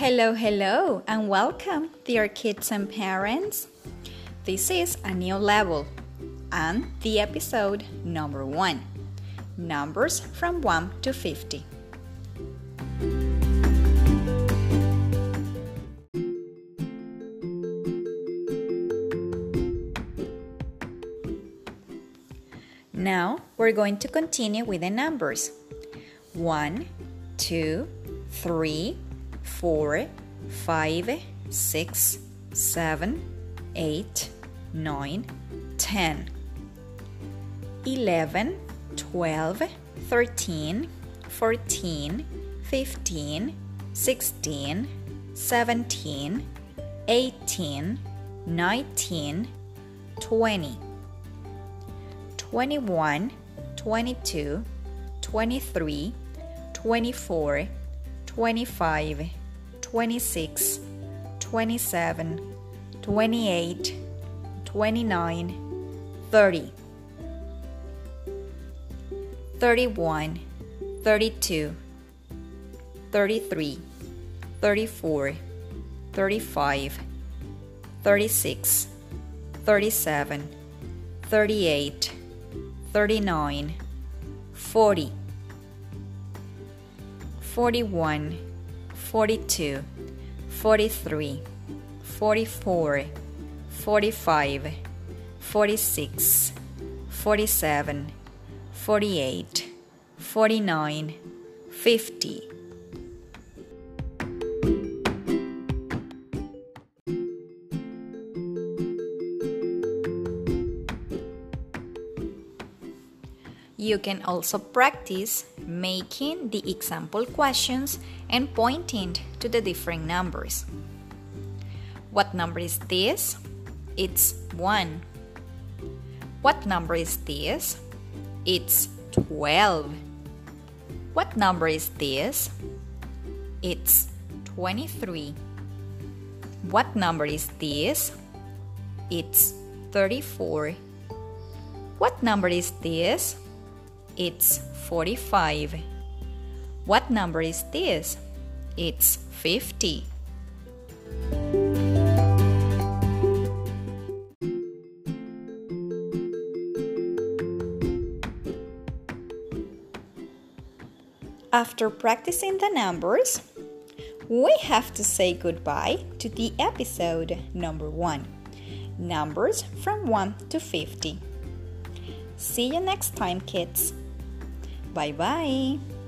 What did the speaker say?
Hello, hello, and welcome, dear kids and parents. This is a new level and the episode number one numbers from 1 to 50. Now we're going to continue with the numbers 1, 2, 3, 4, 5, 6, 7, 8, 9, 10, 11, 12, 13, 14, 15, 16, 17, 18, 19, 20, 21, 22, 23, 24, 25, 26, 27, 28, 29, 30, 31, 32, 33, 34, 35, 36, 37, 38, 39, 40, 41, 42, 43, 44, 45, 46, 47, 48, 49, 50. You can also practice making the example questions and pointing to the different numbers. What number is this? It's 1. What number is this? It's 12. What number is this? It's 23. What number is this? It's 34. What number is this? It's 45. What number is this? It's 50. After practicing the numbers, we have to say goodbye to the episode number one numbers from 1 to 50. See you next time, kids. Bye bye.